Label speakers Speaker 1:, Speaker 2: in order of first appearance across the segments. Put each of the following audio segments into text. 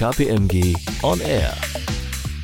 Speaker 1: KPMG On Air.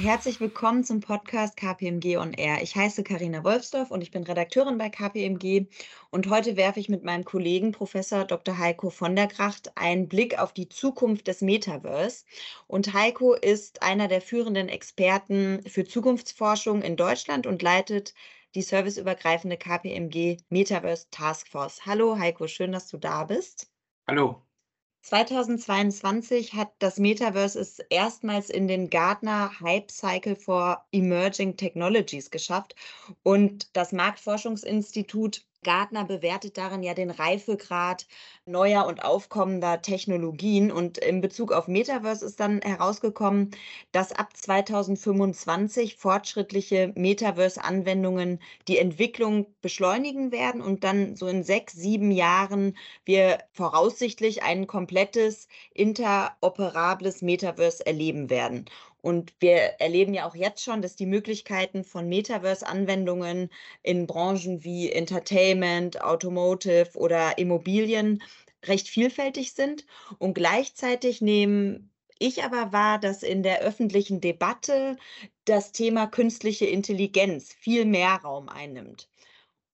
Speaker 2: Herzlich willkommen zum Podcast KPMG On Air. Ich heiße Karina Wolfsdorf und ich bin Redakteurin bei KPMG. Und heute werfe ich mit meinem Kollegen Professor Dr. Heiko von der Kracht einen Blick auf die Zukunft des Metaverse. Und Heiko ist einer der führenden Experten für Zukunftsforschung in Deutschland und leitet die serviceübergreifende KPMG Metaverse Taskforce. Hallo Heiko, schön, dass du da bist.
Speaker 3: Hallo.
Speaker 2: 2022 hat das Metaverse es erstmals in den Gartner Hype Cycle for Emerging Technologies geschafft. Und das Marktforschungsinstitut Gartner bewertet darin ja den Reifegrad neuer und aufkommender Technologien. Und in Bezug auf Metaverse ist dann herausgekommen, dass ab 2025 fortschrittliche Metaverse-Anwendungen die Entwicklung beschleunigen werden und dann so in sechs, sieben Jahren wir voraussichtlich ein komplettes interoperables Metaverse erleben werden. Und wir erleben ja auch jetzt schon, dass die Möglichkeiten von Metaverse-Anwendungen in Branchen wie Entertainment, Automotive oder Immobilien recht vielfältig sind. Und gleichzeitig nehmen ich aber wahr, dass in der öffentlichen Debatte das Thema künstliche Intelligenz viel mehr Raum einnimmt.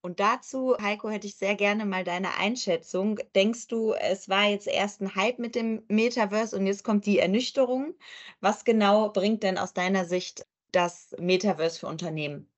Speaker 2: Und dazu, Heiko, hätte ich sehr gerne mal deine Einschätzung. Denkst du, es war jetzt erst ein Hype mit dem Metaverse und jetzt kommt die Ernüchterung? Was genau bringt denn aus deiner Sicht das Metaverse für Unternehmen?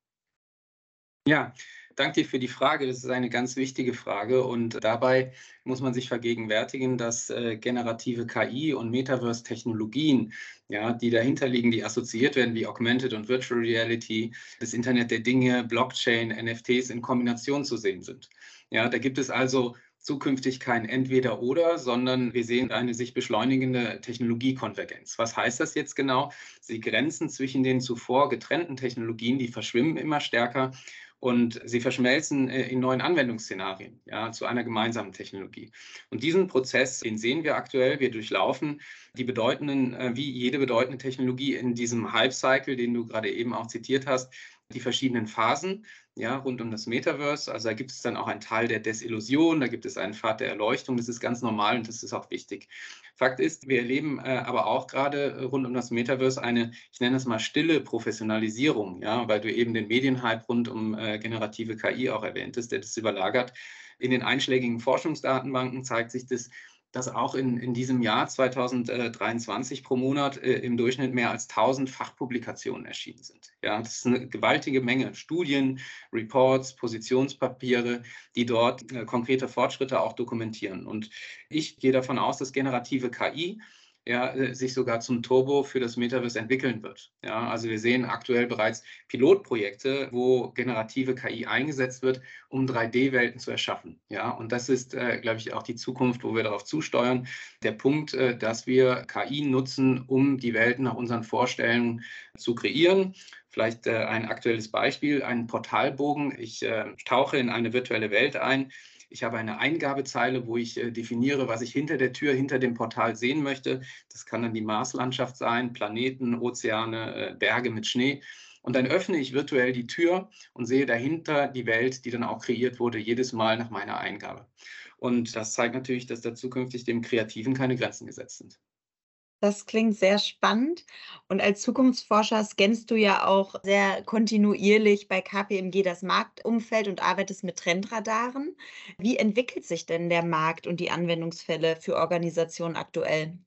Speaker 3: Ja, danke dir für die Frage. Das ist eine ganz wichtige Frage. Und dabei muss man sich vergegenwärtigen, dass äh, generative KI und Metaverse-Technologien, ja, die dahinter liegen, die assoziiert werden wie Augmented und Virtual Reality, das Internet der Dinge, Blockchain, NFTs in Kombination zu sehen sind. Ja, da gibt es also zukünftig kein Entweder-Oder, sondern wir sehen eine sich beschleunigende Technologiekonvergenz. Was heißt das jetzt genau? Die Grenzen zwischen den zuvor getrennten Technologien, die verschwimmen immer stärker und sie verschmelzen äh, in neuen Anwendungsszenarien ja, zu einer gemeinsamen Technologie. Und diesen Prozess, den sehen wir aktuell. Wir durchlaufen die bedeutenden, äh, wie jede bedeutende Technologie in diesem Hype-Cycle, den du gerade eben auch zitiert hast, die verschiedenen Phasen ja, rund um das Metaverse. Also da gibt es dann auch einen Teil der Desillusion, da gibt es einen Pfad der Erleuchtung, das ist ganz normal und das ist auch wichtig. Fakt ist, wir erleben äh, aber auch gerade äh, rund um das Metaverse eine, ich nenne das mal stille Professionalisierung, ja, weil du eben den Medienhype rund um äh, generative KI auch erwähntest, der das überlagert. In den einschlägigen Forschungsdatenbanken zeigt sich das, dass auch in, in diesem Jahr 2023 pro Monat äh, im Durchschnitt mehr als 1000 Fachpublikationen erschienen sind. Ja, das ist eine gewaltige Menge Studien, Reports, Positionspapiere, die dort äh, konkrete Fortschritte auch dokumentieren. Und ich gehe davon aus, dass generative KI ja, äh, sich sogar zum Turbo für das Metaverse entwickeln wird. Ja, also wir sehen aktuell bereits Pilotprojekte, wo generative KI eingesetzt wird, um 3D-Welten zu erschaffen. Ja, und das ist, äh, glaube ich, auch die Zukunft, wo wir darauf zusteuern. Der Punkt, äh, dass wir KI nutzen, um die Welten nach unseren Vorstellungen zu kreieren. Vielleicht äh, ein aktuelles Beispiel, ein Portalbogen. Ich äh, tauche in eine virtuelle Welt ein ich habe eine Eingabezeile, wo ich äh, definiere, was ich hinter der Tür, hinter dem Portal sehen möchte. Das kann dann die Marslandschaft sein, Planeten, Ozeane, äh, Berge mit Schnee. Und dann öffne ich virtuell die Tür und sehe dahinter die Welt, die dann auch kreiert wurde, jedes Mal nach meiner Eingabe. Und das zeigt natürlich, dass da zukünftig dem Kreativen keine Grenzen gesetzt sind.
Speaker 2: Das klingt sehr spannend. Und als Zukunftsforscher scannst du ja auch sehr kontinuierlich bei KPMG das Marktumfeld und arbeitest mit Trendradaren. Wie entwickelt sich denn der Markt und die Anwendungsfälle für Organisationen aktuell?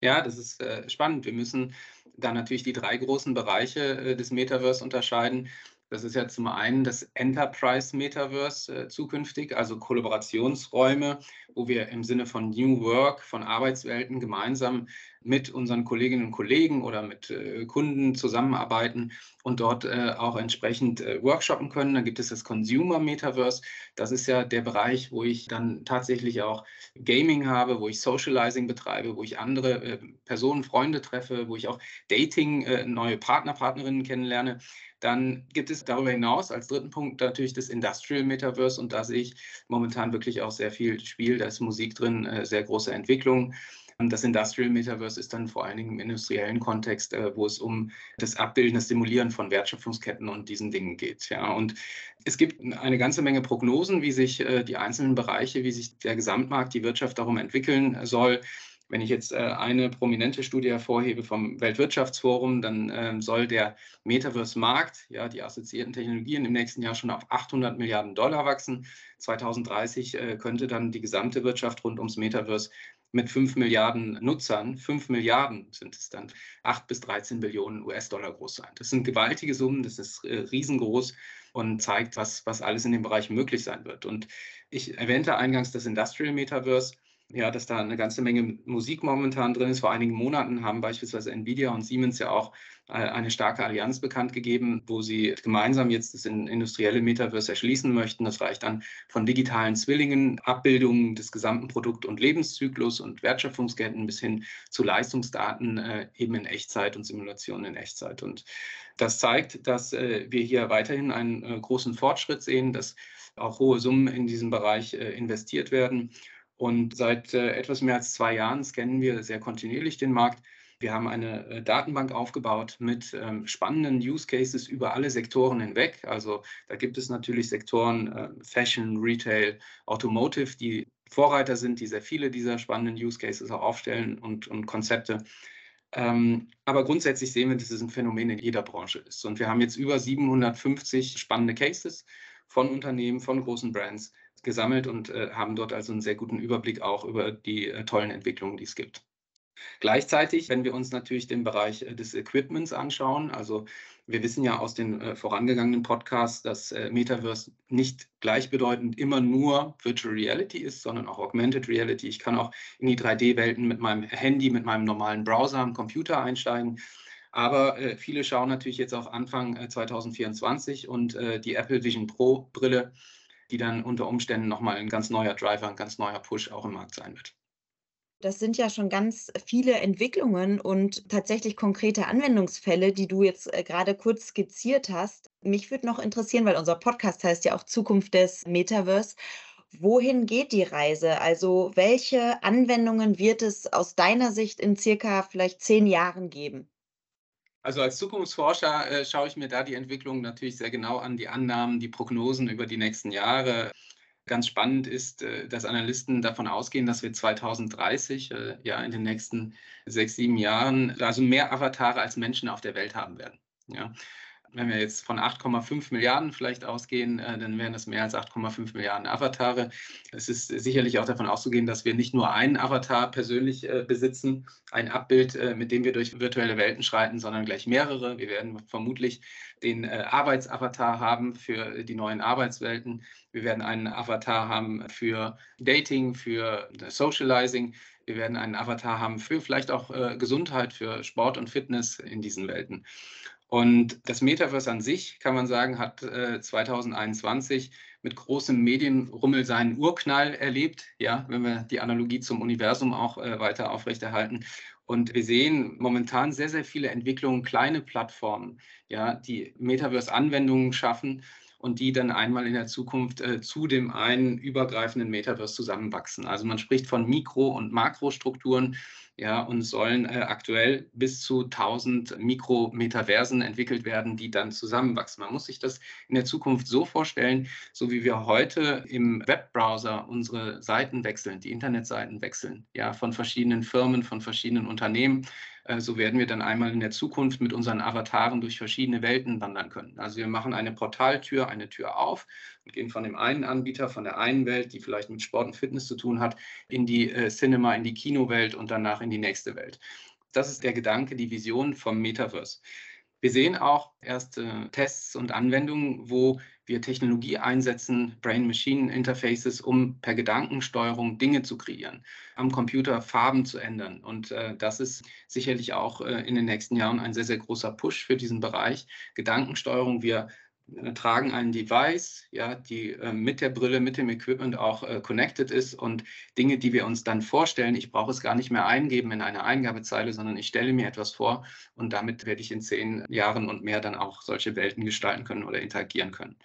Speaker 3: Ja, das ist äh, spannend. Wir müssen da natürlich die drei großen Bereiche äh, des Metaverse unterscheiden. Das ist ja zum einen das Enterprise Metaverse äh, zukünftig, also Kollaborationsräume, wo wir im Sinne von New Work, von Arbeitswelten gemeinsam mit unseren Kolleginnen und Kollegen oder mit äh, Kunden zusammenarbeiten und dort äh, auch entsprechend äh, workshoppen können. Dann gibt es das Consumer Metaverse. Das ist ja der Bereich, wo ich dann tatsächlich auch Gaming habe, wo ich Socializing betreibe, wo ich andere äh, Personen, Freunde treffe, wo ich auch Dating, äh, neue Partner, Partnerinnen kennenlerne. Dann gibt es darüber hinaus als dritten Punkt natürlich das Industrial Metaverse und da sehe ich momentan wirklich auch sehr viel Spiel, da ist Musik drin, äh, sehr große Entwicklung. Das Industrial Metaverse ist dann vor allen Dingen im industriellen Kontext, äh, wo es um das Abbilden, das Simulieren von Wertschöpfungsketten und diesen Dingen geht. Ja. Und es gibt eine ganze Menge Prognosen, wie sich äh, die einzelnen Bereiche, wie sich der Gesamtmarkt, die Wirtschaft darum entwickeln soll. Wenn ich jetzt äh, eine prominente Studie hervorhebe vom Weltwirtschaftsforum, dann ähm, soll der Metaverse-Markt, ja, die assoziierten Technologien im nächsten Jahr schon auf 800 Milliarden Dollar wachsen. 2030 äh, könnte dann die gesamte Wirtschaft rund ums Metaverse mit 5 Milliarden Nutzern, 5 Milliarden sind es dann, 8 bis 13 Billionen US-Dollar groß sein. Das sind gewaltige Summen, das ist äh, riesengroß und zeigt, was, was alles in dem Bereich möglich sein wird. Und ich erwähnte eingangs das Industrial Metaverse ja, dass da eine ganze Menge Musik momentan drin ist. Vor einigen Monaten haben beispielsweise Nvidia und Siemens ja auch äh, eine starke Allianz bekannt gegeben, wo sie gemeinsam jetzt das industrielle Metaverse erschließen möchten. Das reicht dann von digitalen Zwillingen, Abbildungen des gesamten Produkt- und Lebenszyklus und Wertschöpfungsketten bis hin zu Leistungsdaten äh, eben in Echtzeit und Simulationen in Echtzeit. Und das zeigt, dass äh, wir hier weiterhin einen großen Fortschritt sehen, dass auch hohe Summen in diesem Bereich investiert werden. Und seit äh, etwas mehr als zwei Jahren scannen wir sehr kontinuierlich den Markt. Wir haben eine äh, Datenbank aufgebaut mit ähm, spannenden Use Cases über alle Sektoren hinweg. Also da gibt es natürlich Sektoren äh, Fashion, Retail, Automotive, die Vorreiter sind, die sehr viele dieser spannenden Use Cases auch aufstellen und, und Konzepte. Ähm, aber grundsätzlich sehen wir, dass es ein Phänomen in jeder Branche ist. Und wir haben jetzt über 750 spannende Cases von Unternehmen, von großen Brands, gesammelt und äh, haben dort also einen sehr guten Überblick auch über die äh, tollen Entwicklungen, die es gibt. Gleichzeitig, wenn wir uns natürlich den Bereich äh, des Equipments anschauen, also wir wissen ja aus den äh, vorangegangenen Podcasts, dass äh, Metaverse nicht gleichbedeutend immer nur Virtual Reality ist, sondern auch Augmented Reality. Ich kann auch in die 3D-Welten mit meinem Handy, mit meinem normalen Browser am Computer einsteigen. Aber äh, viele schauen natürlich jetzt auf Anfang 2024 und die Apple Vision Pro Brille die dann unter Umständen nochmal ein ganz neuer Driver, ein ganz neuer Push auch im Markt sein wird.
Speaker 2: Das sind ja schon ganz viele Entwicklungen und tatsächlich konkrete Anwendungsfälle, die du jetzt äh, gerade kurz skizziert hast. Mich würde noch interessieren, weil unser Podcast heißt ja auch Zukunft des Metaverse. Wohin geht die Reise? Also welche Anwendungen wird es aus deiner Sicht in circa vielleicht zehn Jahren geben?
Speaker 3: Also als Zukunftsforscher äh, schaue ich mir da die Entwicklung natürlich sehr genau an, die Annahmen, die Prognosen über die nächsten Jahre. Ganz spannend ist, äh, dass Analysten davon ausgehen, dass wir 2030, äh, ja in den nächsten sechs, sieben Jahren, also mehr Avatare als Menschen auf der Welt haben werden. Ja wenn wir jetzt von 8,5 Milliarden vielleicht ausgehen, äh, dann wären das mehr als 8,5 Milliarden Avatare. Es ist sicherlich auch davon auszugehen, dass wir nicht nur einen Avatar persönlich äh, besitzen, ein Abbild, äh, mit dem wir durch virtuelle Welten schreiten, sondern gleich mehrere. Wir werden vermutlich den Arbeitsavatar haben für die neuen Arbeitswelten. Wir werden einen Avatar haben für Dating, für Socializing. Wir werden einen Avatar haben für vielleicht auch Gesundheit, für Sport und Fitness in diesen Welten. Und das Metaverse an sich, kann man sagen, hat äh, 2021 mit großem Medienrummel seinen Urknall erlebt, ja, wenn wir die Analogie zum Universum auch äh, weiter aufrechterhalten. Und wir sehen momentan sehr, sehr viele Entwicklungen, kleine Plattformen, ja, die Metaverse-Anwendungen schaffen und die dann einmal in der Zukunft äh, zu dem einen übergreifenden Metaverse zusammenwachsen. Also man spricht von Mikro- und Makrostrukturen ja, und sollen äh, aktuell bis zu 1000 Mikrometaversen entwickelt werden, die dann zusammenwachsen. Man muss sich das in der Zukunft so vorstellen, so wie wir heute im Webbrowser unsere Seiten wechseln, die Internetseiten wechseln, ja, von verschiedenen Firmen, von verschiedenen Unternehmen so werden wir dann einmal in der Zukunft mit unseren Avataren durch verschiedene Welten wandern können. Also wir machen eine Portaltür, eine Tür auf und gehen von dem einen Anbieter, von der einen Welt, die vielleicht mit Sport und Fitness zu tun hat, in die äh, Cinema, in die Kinowelt und danach in die nächste Welt. Das ist der Gedanke, die Vision vom Metaverse. Wir sehen auch erste Tests und Anwendungen, wo wir Technologie einsetzen, Brain-Machine-Interfaces, um per Gedankensteuerung Dinge zu kreieren, am Computer Farben zu ändern. Und äh, das ist sicherlich auch äh, in den nächsten Jahren ein sehr, sehr großer Push für diesen Bereich. Gedankensteuerung, wir tragen ein Device, ja, die äh, mit der Brille, mit dem Equipment auch äh, connected ist und Dinge, die wir uns dann vorstellen, ich brauche es gar nicht mehr eingeben in eine Eingabezeile, sondern ich stelle mir etwas vor und damit werde ich in zehn Jahren und mehr dann auch solche Welten gestalten können oder interagieren können.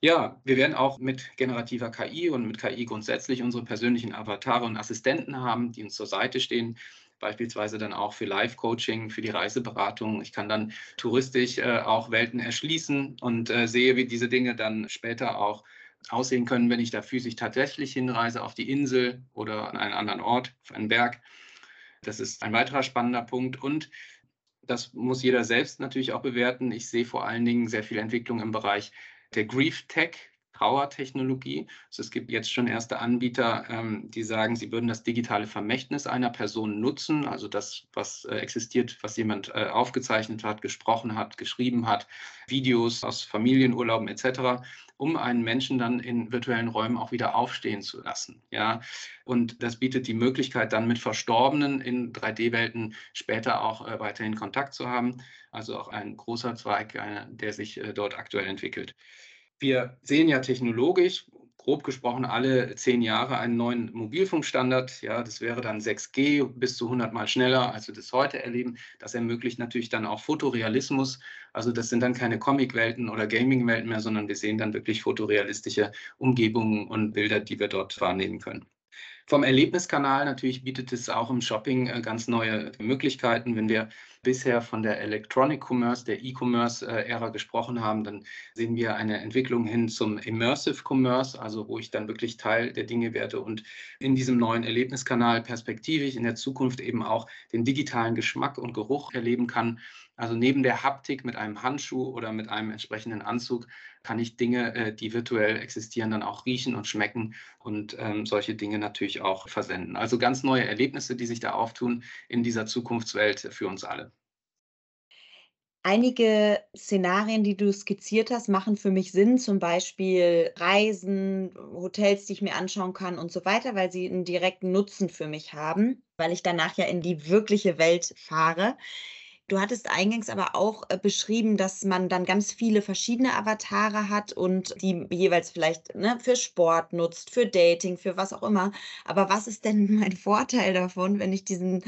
Speaker 3: Ja, wir werden auch mit generativer KI und mit KI grundsätzlich unsere persönlichen Avatare und Assistenten haben, die uns zur Seite stehen, beispielsweise dann auch für Live-Coaching, für die Reiseberatung. Ich kann dann touristisch äh, auch Welten erschließen und äh, sehe, wie diese Dinge dann später auch aussehen können, wenn ich da physisch tatsächlich hinreise auf die Insel oder an einen anderen Ort, auf einen Berg. Das ist ein weiterer spannender Punkt. Und das muss jeder selbst natürlich auch bewerten. Ich sehe vor allen Dingen sehr viel Entwicklung im Bereich der Grief Tech, Trauertechnologie. Also es gibt jetzt schon erste Anbieter, ähm, die sagen, sie würden das digitale Vermächtnis einer Person nutzen, also das, was äh, existiert, was jemand äh, aufgezeichnet hat, gesprochen hat, geschrieben hat, Videos aus Familienurlauben etc., um einen Menschen dann in virtuellen Räumen auch wieder aufstehen zu lassen. Ja, und das bietet die Möglichkeit, dann mit Verstorbenen in 3D-Welten später auch äh, weiterhin Kontakt zu haben. Also auch ein großer Zweig, der sich äh, dort aktuell entwickelt. Wir sehen ja technologisch, grob gesprochen, alle zehn Jahre einen neuen Mobilfunkstandard. Ja, das wäre dann 6G bis zu 100 Mal schneller, als wir das heute erleben. Das ermöglicht natürlich dann auch Fotorealismus. Also das sind dann keine Comicwelten oder Gaming-Welten mehr, sondern wir sehen dann wirklich fotorealistische Umgebungen und Bilder, die wir dort wahrnehmen können. Vom Erlebniskanal natürlich bietet es auch im Shopping äh, ganz neue Möglichkeiten. Wenn wir bisher von der Electronic Commerce, der E-Commerce-Ära gesprochen haben, dann sehen wir eine Entwicklung hin zum Immersive Commerce, also wo ich dann wirklich Teil der Dinge werde und in diesem neuen Erlebniskanal perspektivisch in der Zukunft eben auch den digitalen Geschmack und Geruch erleben kann. Also neben der Haptik mit einem Handschuh oder mit einem entsprechenden Anzug kann ich Dinge, äh, die virtuell existieren, dann auch riechen und schmecken und ähm, solche Dinge natürlich auch versenden. Also ganz neue Erlebnisse, die sich da auftun in dieser Zukunftswelt für uns alle.
Speaker 2: Einige Szenarien, die du skizziert hast, machen für mich Sinn, zum Beispiel Reisen, Hotels, die ich mir anschauen kann und so weiter, weil sie einen direkten Nutzen für mich haben, weil ich danach ja in die wirkliche Welt fahre. Du hattest eingangs aber auch äh, beschrieben, dass man dann ganz viele verschiedene Avatare hat und die jeweils vielleicht ne, für Sport nutzt, für Dating, für was auch immer. Aber was ist denn mein Vorteil davon, wenn ich diesen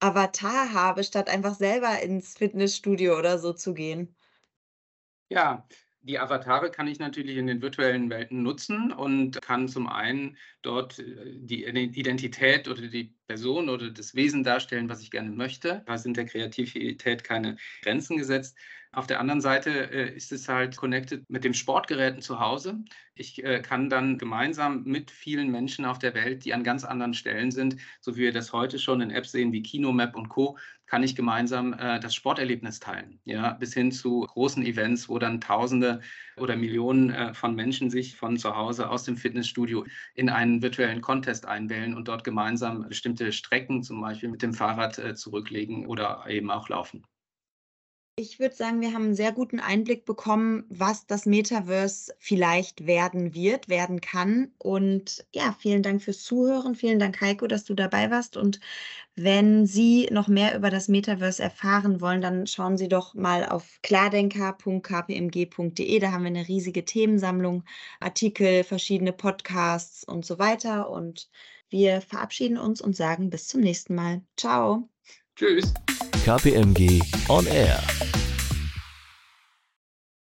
Speaker 2: Avatar habe, statt einfach selber ins Fitnessstudio oder so zu gehen?
Speaker 3: Ja, die Avatare kann ich natürlich in den virtuellen Welten nutzen und kann zum einen dort äh, die Identität oder die Person oder das Wesen darstellen, was ich gerne möchte. Da sind der Kreativität keine Grenzen gesetzt. Auf der anderen Seite äh, ist es halt connected mit dem Sportgeräten zu Hause. Ich äh, kann dann gemeinsam mit vielen Menschen auf der Welt, die an ganz anderen Stellen sind, so wie wir das heute schon in Apps sehen wie Kinomap und Co., kann ich gemeinsam äh, das Sporterlebnis teilen. Ja, bis hin zu großen Events, wo dann Tausende oder Millionen äh, von Menschen sich von zu Hause aus dem Fitnessstudio in einen virtuellen Contest einwählen und dort gemeinsam bestimmte Strecken zum Beispiel mit dem Fahrrad äh, zurücklegen oder eben auch laufen.
Speaker 2: Ich würde sagen, wir haben einen sehr guten Einblick bekommen, was das Metaverse vielleicht werden wird, werden kann. Und ja, vielen Dank fürs Zuhören. Vielen Dank, Heiko, dass du dabei warst. Und wenn Sie noch mehr über das Metaverse erfahren wollen, dann schauen Sie doch mal auf klardenker.kpmg.de. Da haben wir eine riesige Themensammlung, Artikel, verschiedene Podcasts und so weiter. Und wir verabschieden uns und sagen bis zum nächsten Mal. Ciao.
Speaker 3: Tschüss.
Speaker 1: KPMG On Air.